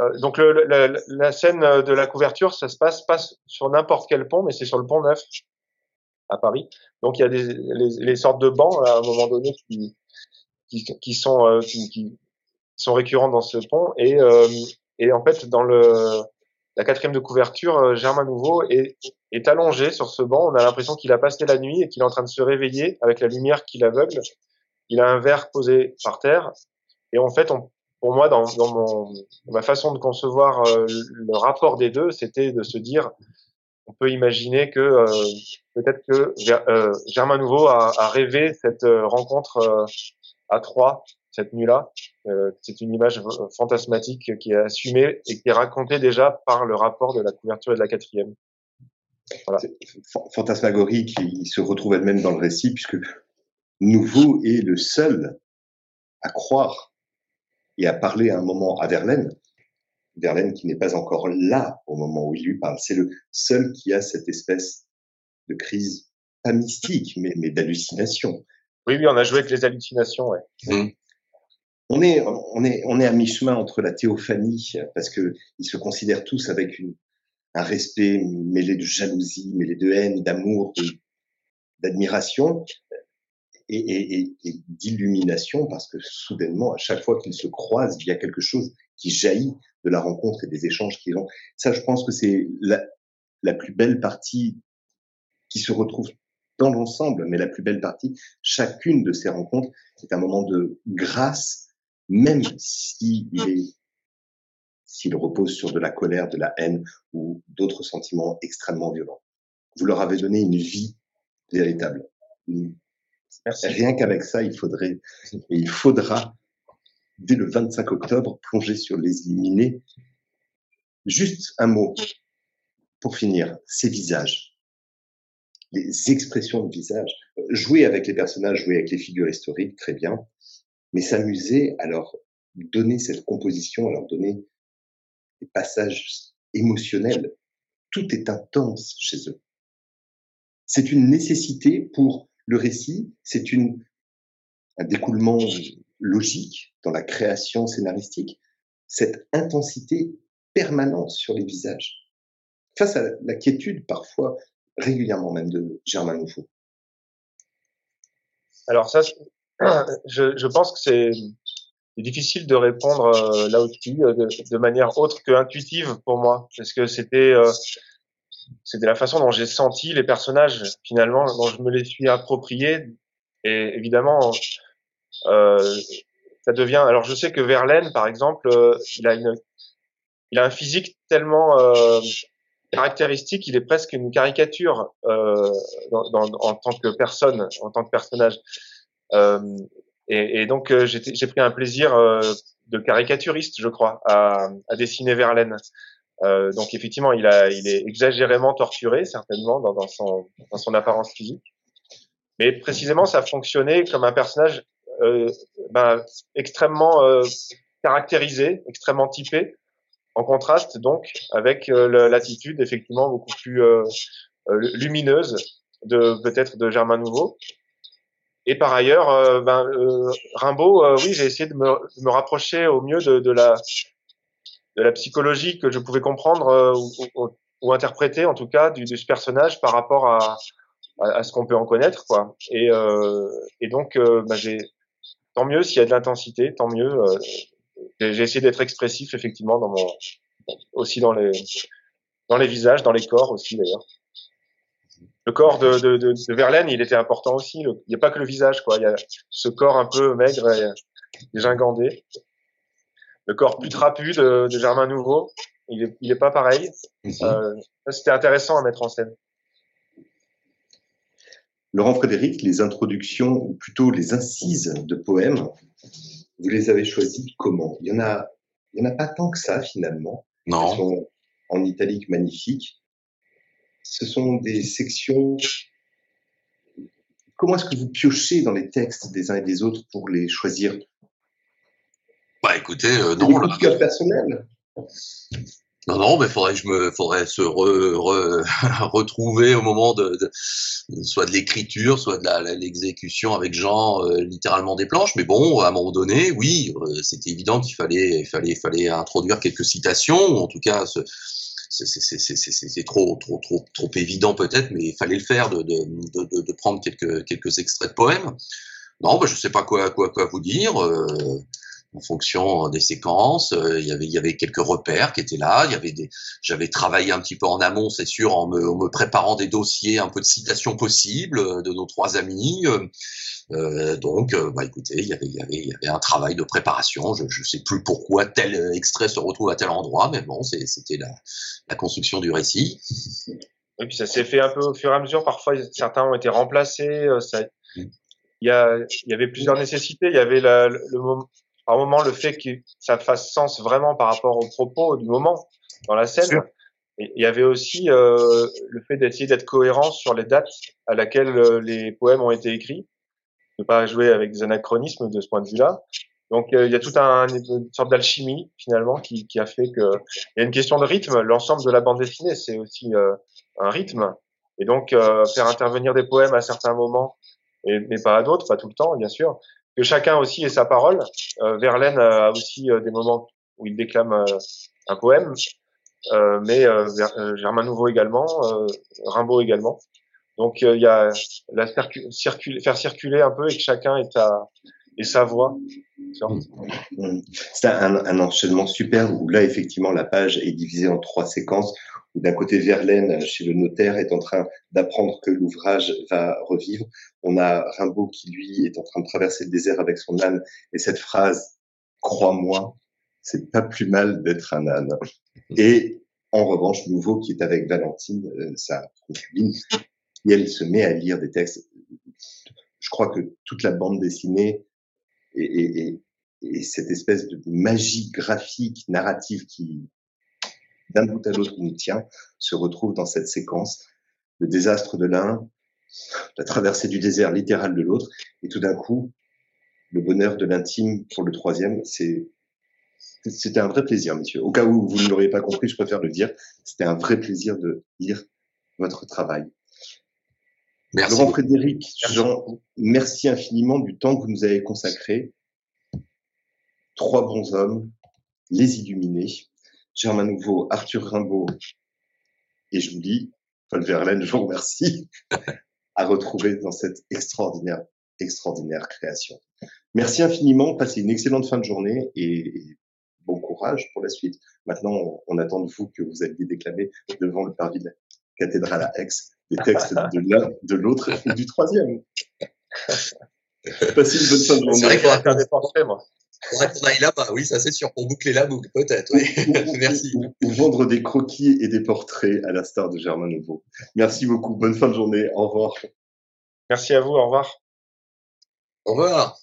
Speaker 4: euh donc, le, la, la, scène de la couverture, ça se passe pas sur n'importe quel pont, mais c'est sur le pont Neuf à Paris. Donc, il y a des, les, les sortes de bancs à un moment donné qui, qui, qui sont qui, qui, sont récurrents dans ce pont. Et, et en fait, dans le la quatrième de couverture, euh, Germain Nouveau, est, est allongé sur ce banc. On a l'impression qu'il a passé la nuit et qu'il est en train de se réveiller avec la lumière qui l'aveugle. Il a un verre posé par terre. Et en fait, on, pour moi, dans, dans, mon, ma façon de concevoir euh, le rapport des deux, c'était de se dire, on peut imaginer que euh, peut-être que Germain Nouveau a, a rêvé cette rencontre à trois cette nuit-là. Euh, c'est une image fantasmatique qui est assumée et qui est racontée déjà par le rapport de la couverture et de la quatrième.
Speaker 2: Voilà. Fantasmagorie qui se retrouve elle-même dans le récit puisque Nouveau est le seul à croire et à parler à un moment à Verlaine. Verlaine qui n'est pas encore là au moment où il lui parle. C'est le seul qui a cette espèce de crise, pas mystique, mais, mais d'hallucination.
Speaker 4: Oui, oui, on a joué avec les hallucinations. Ouais. Mmh
Speaker 2: on est, on est, on est à mi-chemin entre la théophanie, parce que ils se considèrent tous avec une, un respect mêlé de jalousie, mêlé de haine, d'amour, d'admiration et, et, et d'illumination, parce que soudainement, à chaque fois qu'ils se croisent, il y a quelque chose qui jaillit de la rencontre et des échanges qu'ils ont. Ça, je pense que c'est la, la plus belle partie qui se retrouve dans l'ensemble, mais la plus belle partie, chacune de ces rencontres est un moment de grâce même s'il est s'il repose sur de la colère, de la haine ou d'autres sentiments extrêmement violents. Vous leur avez donné une vie véritable. Merci. Rien qu'avec ça, il faudrait et il faudra dès le 25 octobre plonger sur les illuminés. Juste un mot pour finir, ces visages, les expressions de visage. Jouer avec les personnages, jouer avec les figures historiques, très bien mais s'amuser à leur donner cette composition, à leur donner des passages émotionnels. Tout est intense chez eux. C'est une nécessité pour le récit, c'est une, un découlement logique dans la création scénaristique, cette intensité permanente sur les visages. Face à la quiétude, parfois, régulièrement même, de Germain Nouveau.
Speaker 4: Alors ça, je, je pense que c'est difficile de répondre euh, là aussi euh, de, manière autre que intuitive pour moi, parce que c'était euh, c'était la façon dont j'ai senti les personnages finalement, dont je me les suis appropriés. Et évidemment, euh, ça devient. Alors je sais que Verlaine, par exemple, euh, il a une, il a un physique tellement caractéristique, il est presque une caricature euh, dans, dans, en tant que personne, en tant que personnage. Euh, et, donc j'ai pris un plaisir de caricaturiste, je crois, à, dessiner Verlaine. Euh, donc effectivement, il, est exagérément torturé, certainement, dans, son, apparence physique. Mais précisément, ça fonctionnait comme un personnage euh, ben, extrêmement euh, caractérisé, extrêmement typé, en contraste donc avec euh, l'attitude effectivement beaucoup plus euh, lumineuse de peut-être de Germain Nouveau. Et par ailleurs, ben, Rimbaud, oui, j'ai essayé de me, me, rapprocher au mieux de, de la de la psychologie que je pouvais comprendre euh, ou, ou, interpréter en tout cas du, de ce personnage par rapport à, à, ce qu'on peut en connaître quoi. Et, euh, et donc euh, bah, j'ai tant mieux s'il y a de l'intensité, tant mieux. Euh, j'ai essayé d'être expressif effectivement dans mon aussi dans les dans les visages, dans les corps aussi d'ailleurs. Le corps de, de, de, de, Verlaine, il était important aussi. il n'y a pas que le visage, quoi. Il y a ce corps un peu maigre et, et gingandé le corps plus trapu de, de Germain Nouveau. Il est, il est pas pareil. Euh, C'était intéressant à mettre en scène.
Speaker 2: Laurent Frédéric, les introductions, ou plutôt les incises de poèmes, vous les avez choisies comment? Il y en a, il y en a pas tant que ça finalement.
Speaker 3: Non.
Speaker 2: Elles sont en italique magnifique. Ce sont des sections. Comment est-ce que vous piochez dans les textes des uns et des autres pour les choisir?
Speaker 3: Bah écoutez, euh, non.
Speaker 2: Là, cœur personnel.
Speaker 3: Non, non, mais faudrait je me, faudrait se retrouver au moment de, soit de l'écriture, soit de l'exécution avec Jean, euh, littéralement des planches. Mais bon, à un moment donné, oui, euh, c'était évident qu'il fallait, fallait, fallait introduire quelques citations, ou en tout cas, c'est trop, trop, trop, trop évident peut-être, mais il fallait le faire de, de, de, prendre quelques, quelques extraits de poèmes. Non, bah, je sais pas quoi, quoi, quoi vous dire. Euh, en fonction des séquences. Euh, il y avait il y avait quelques repères qui étaient là. Il y avait des j'avais travaillé un petit peu en amont, c'est sûr, en me, me, préparant des dossiers, un peu de citations possibles euh, de nos trois amis. Euh, donc, bah, écoutez, il y, avait, il, y avait, il y avait un travail de préparation. Je ne sais plus pourquoi tel extrait se retrouve à tel endroit, mais bon, c'était la, la, construction du récit.
Speaker 4: Et puis ça s'est fait un peu au fur et à mesure. Parfois, certains ont été remplacés. Ça, mm. il, y a, il y avait plusieurs nécessités. Il y avait la, le, par moment le fait que ça fasse sens vraiment par rapport au propos du moment dans la scène. il y avait aussi euh, le fait d'essayer d'être cohérent sur les dates à laquelle euh, les poèmes ont été écrits, ne pas jouer avec des anachronismes de ce point de vue-là. Donc euh, il y a tout un une sorte d'alchimie finalement qui, qui, a fait que il y a une question de rythme. L'ensemble de la bande dessinée c'est aussi euh, un rythme et donc faire intervenir des poèmes à certains moments et, mais pas à d'autres, pas tout le temps bien sûr que chacun aussi ait sa parole. Euh, Verlaine a aussi euh, des moments où il déclame euh, un poème, euh, mais Germain Nouveau également, Rimbaud également. Donc il y a la circuler, faire circuler un peu et que chacun ait, ait sa voix.
Speaker 2: C'est un, un, enchaînement super où là effectivement la page est divisée en trois séquences d'un côté Verlaine chez le notaire est en train d'apprendre que l'ouvrage va revivre. On a Rimbaud qui lui est en train de traverser le désert avec son âne et cette phrase crois-moi, c'est pas plus mal d'être un âne. Et en revanche, Nouveau qui est avec Valentine, euh, sa concubine, et elle se met à lire des textes. Je crois que toute la bande dessinée et, et, et cette espèce de magie graphique, narrative qui, d'un bout à l'autre nous tient, se retrouve dans cette séquence. Le désastre de l'un, la traversée du désert littéral de l'autre, et tout d'un coup, le bonheur de l'intime pour le troisième, c'est c'était un vrai plaisir, messieurs. Au cas où vous ne l'auriez pas compris, je préfère le dire. C'était un vrai plaisir de lire votre travail.
Speaker 3: Merci.
Speaker 2: Laurent Frédéric, Jean, merci infiniment du temps que vous nous avez consacré. Trois bons hommes, les illuminés. Germain Nouveau, Arthur Rimbaud et je vous dis, Paul Verlaine, je vous remercie à retrouver dans cette extraordinaire, extraordinaire création. Merci infiniment, passez une excellente fin de journée et bon courage pour la suite. Maintenant, on attend de vous que vous alliez déclamer devant le parvis cathédrale à Aix, des textes de l'un, de l'autre et du troisième. Passez une bonne fin de journée.
Speaker 3: C'est vrai qu'on va faire des moi. Faudrait qu'on aille là-bas, oui, ça c'est sûr, pour boucler la boucle, peut-être, oui. Merci.
Speaker 2: Ou, vendre des croquis et des portraits à la star de Germain Nouveau. Merci beaucoup, bonne fin de journée, au revoir.
Speaker 4: Merci à vous, au revoir.
Speaker 3: Au revoir.